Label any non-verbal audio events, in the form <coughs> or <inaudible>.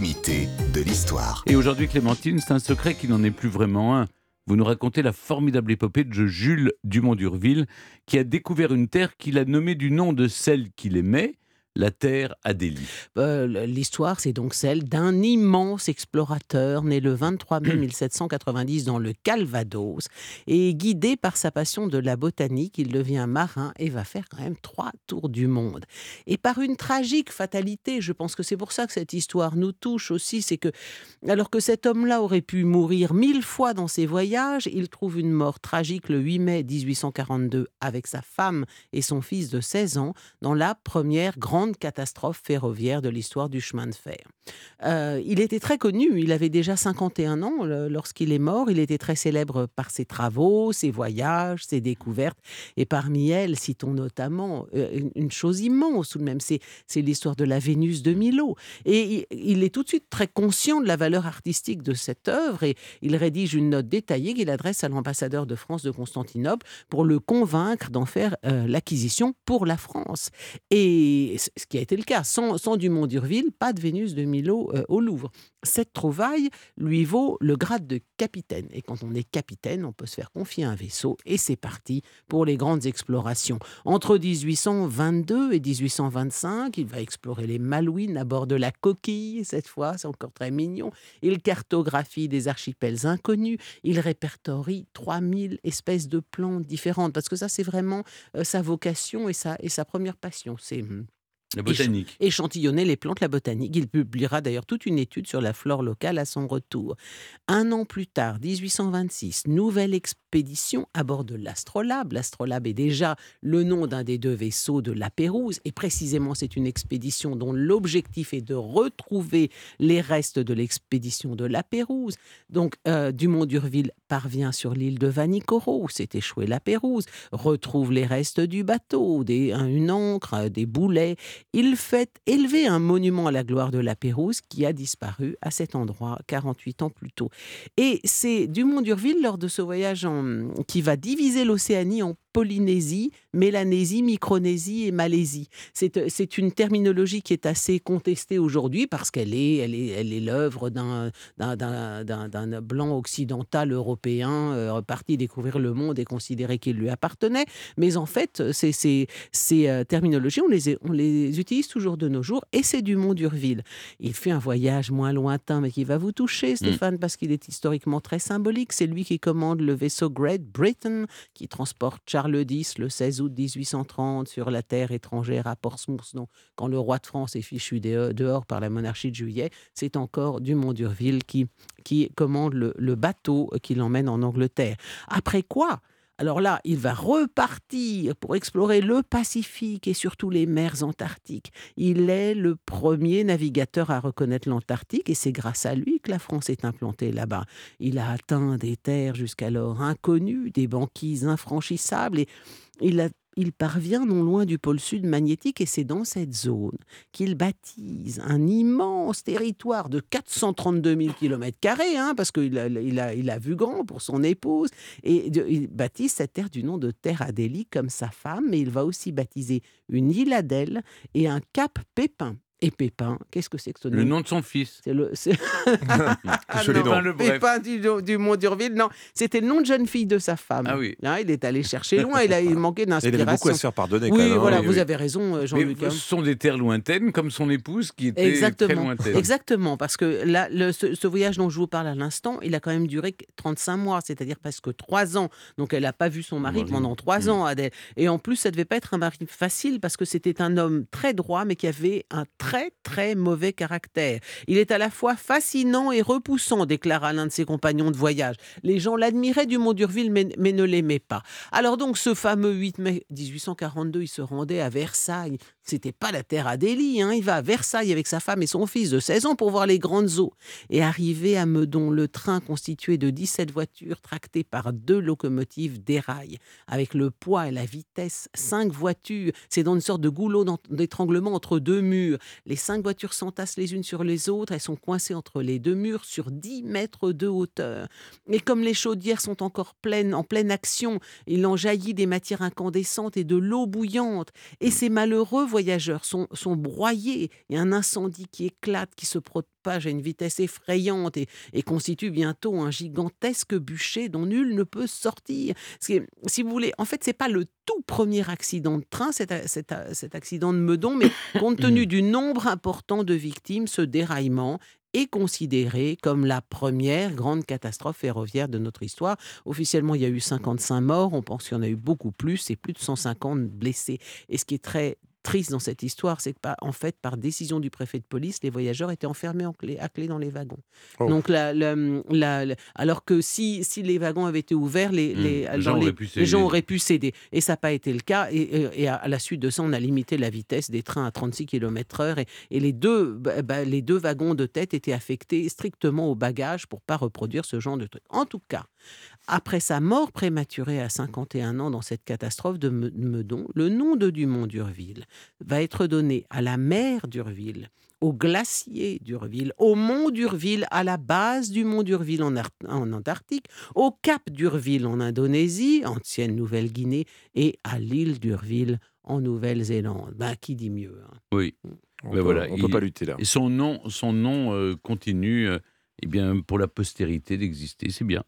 de l'histoire. Et aujourd'hui, Clémentine, c'est un secret qui n'en est plus vraiment un. Vous nous racontez la formidable épopée de Jules Dumont d'Urville, qui a découvert une terre qu'il a nommée du nom de celle qu'il aimait, la Terre Adélie. Euh, L'histoire, c'est donc celle d'un immense explorateur né le 23 mai <clears throat> 1790 dans le Calvados. Et guidé par sa passion de la botanique, il devient marin et va faire quand même trois tours du monde. Et par une tragique fatalité, je pense que c'est pour ça que cette histoire nous touche aussi, c'est que alors que cet homme-là aurait pu mourir mille fois dans ses voyages, il trouve une mort tragique le 8 mai 1842 avec sa femme et son fils de 16 ans dans la première grande catastrophe ferroviaire de l'histoire du chemin de fer. Euh, il était très connu, il avait déjà 51 ans lorsqu'il est mort, il était très célèbre par ses travaux, ses voyages, ses découvertes, et parmi elles, citons notamment euh, une chose immense tout de même, c'est l'histoire de la Vénus de Milo. Et il est tout de suite très conscient de la valeur artistique de cette œuvre, et il rédige une note détaillée qu'il adresse à l'ambassadeur de France de Constantinople pour le convaincre d'en faire euh, l'acquisition pour la France. Et ce qui a été le cas. Sans, Dumont d'Urville, pas de Vénus de Milo euh, au Louvre. Cette trouvaille lui vaut le grade de capitaine. Et quand on est capitaine, on peut se faire confier un vaisseau. Et c'est parti pour les grandes explorations. Entre 1822 et 1825, il va explorer les Malouines à bord de la coquille. Cette fois, c'est encore très mignon. Il cartographie des archipels inconnus. Il répertorie 3000 espèces de plantes différentes. Parce que ça, c'est vraiment euh, sa vocation et sa, et sa première passion. C'est hum, la botanique. Échantillonner les plantes, la botanique. Il publiera d'ailleurs toute une étude sur la flore locale à son retour. Un an plus tard, 1826, nouvelle expédition à bord de l'Astrolabe. L'Astrolabe est déjà le nom d'un des deux vaisseaux de la Pérouse, et précisément c'est une expédition dont l'objectif est de retrouver les restes de l'expédition de la Pérouse. Donc euh, Dumont d'Urville parvient sur l'île de Vanikoro, où s'est échoué la Pérouse, retrouve les restes du bateau, des, une encre, des boulets, il fait élever un monument à la gloire de la Pérouse qui a disparu à cet endroit 48 ans plus tôt. Et c'est Dumont d'Urville, lors de ce voyage qui va diviser l'Océanie en Polynésie, Mélanésie, Micronésie et Malaisie. Euh, c'est une terminologie qui est assez contestée aujourd'hui parce qu'elle est elle est elle est l'œuvre d'un d'un blanc occidental européen euh, reparti découvrir le monde et considérer qu'il lui appartenait. Mais en fait, ces, ces, ces euh, terminologies, on les, on les utilise toujours de nos jours et c'est Dumont d'Urville. Il fait un voyage moins lointain mais qui va vous toucher, mmh. Stéphane, parce qu'il est historiquement très symbolique. C'est lui qui commande le vaisseau Great Britain qui transporte Charles le 10, le 16 août 1830, sur la terre étrangère à Portsmouth, quand le roi de France est fichu dehors par la monarchie de Juillet, c'est encore Dumont d'Urville qui, commande le bateau qui l'emmène en Angleterre. Après quoi alors là, il va repartir pour explorer le Pacifique et surtout les mers antarctiques. Il est le premier navigateur à reconnaître l'Antarctique et c'est grâce à lui que la France est implantée là-bas. Il a atteint des terres jusqu'alors inconnues, des banquises infranchissables et il a il parvient non loin du pôle sud magnétique et c'est dans cette zone qu'il baptise un immense territoire de 432 000 km, parce qu'il a, il a, il a vu grand pour son épouse, et il baptise cette terre du nom de Terre Adélie comme sa femme, mais il va aussi baptiser une île Adèle et un cap Pépin et Pépin. Qu'est-ce que c'est que ce nom Le nom de son fils. C'est le. <laughs> ah, le Pépin du, du Mont d'Urville. Non, c'était le nom de jeune fille de sa femme. Ah oui. Hein, il est allé chercher loin. Il, a, il manquait d'inspiration. Il avait beaucoup à se faire pardonner. Oui, quand même, hein. voilà, vous avez raison, euh, Jean-Luc. Ce sont des terres lointaines, comme son épouse qui était Exactement. très lointaine. Exactement, parce que là, le, ce, voyage dont je vous parle à l'instant, il a quand même duré 35 mois, c'est-à-dire presque 3 ans. Donc elle n'a pas vu son mari pendant 3 ans, Adèle. Et en plus, ça ne devait pas être un mari facile parce que c'était un homme très droit, mais qui avait un très, très mauvais mauvais caractère. Il est à la fois fascinant et repoussant, déclara l'un de ses compagnons de voyage. Les gens l'admiraient du Mont d'Urville, mais, ne l'aimaient pas. Alors donc, ce fameux 8 mai 1842, il se rendait à Versailles. C'était pas la terre Adélie, hein. il va à Versailles avec sa femme et son fils de 16 ans pour voir les grandes eaux. Et arrivé à Meudon, le train constitué de 17 voitures tractées par deux locomotives déraille. Avec le poids et la vitesse, cinq voitures, c'est dans une sorte de goulot d'étranglement entre deux murs. Les cinq voitures s'entassent les unes sur les autres. Elles sont coincées entre les deux murs sur 10 mètres de hauteur. Et comme les chaudières sont encore pleines, en pleine action, il en jaillit des matières incandescentes et de l'eau bouillante. Et ces malheureux voyageurs sont, sont broyés. Et un incendie qui éclate, qui se propage à une vitesse effrayante et, et constitue bientôt un gigantesque bûcher dont nul ne peut sortir. Si vous voulez, en fait, c'est pas le tout premier accident de train, cet, cet, cet accident de Meudon, mais <coughs> compte tenu du nombre important de victimes, ce déraillement est considéré comme la première grande catastrophe ferroviaire de notre histoire. Officiellement, il y a eu 55 morts, on pense qu'il y en a eu beaucoup plus et plus de 150 blessés. Et ce qui est très triste dans cette histoire, c'est que, en fait, par décision du préfet de police, les voyageurs étaient enfermés en clé, à clé dans les wagons. Oh. Donc, la, la, alors que si, si les wagons avaient été ouverts, les, mmh. les, les, gens, auraient les gens, auraient pu céder. Et ça n'a pas été le cas. Et, et, à la suite de ça, on a limité la vitesse des trains à 36 km/h. Et, et, les, deux, bah, bah, les deux wagons de tête étaient affectés strictement au bagage pour pas reproduire ce genre de truc. En tout cas, après sa mort prématurée à 51 ans dans cette catastrophe de Meudon, le nom de Dumont d'Urville va être donné à la mer d'Urville, au glacier d'Urville, au mont d'Urville, à la base du mont d'Urville en, en, Antarctique, au cap d'Urville en Indonésie, ancienne Nouvelle-Guinée, et à l'île d'Urville en Nouvelle-Zélande. Ben, qui dit mieux hein? Oui, on ne ben voilà, peut pas lutter là. Et son nom, son nom euh, continue euh, eh bien, pour la postérité d'exister, c'est bien.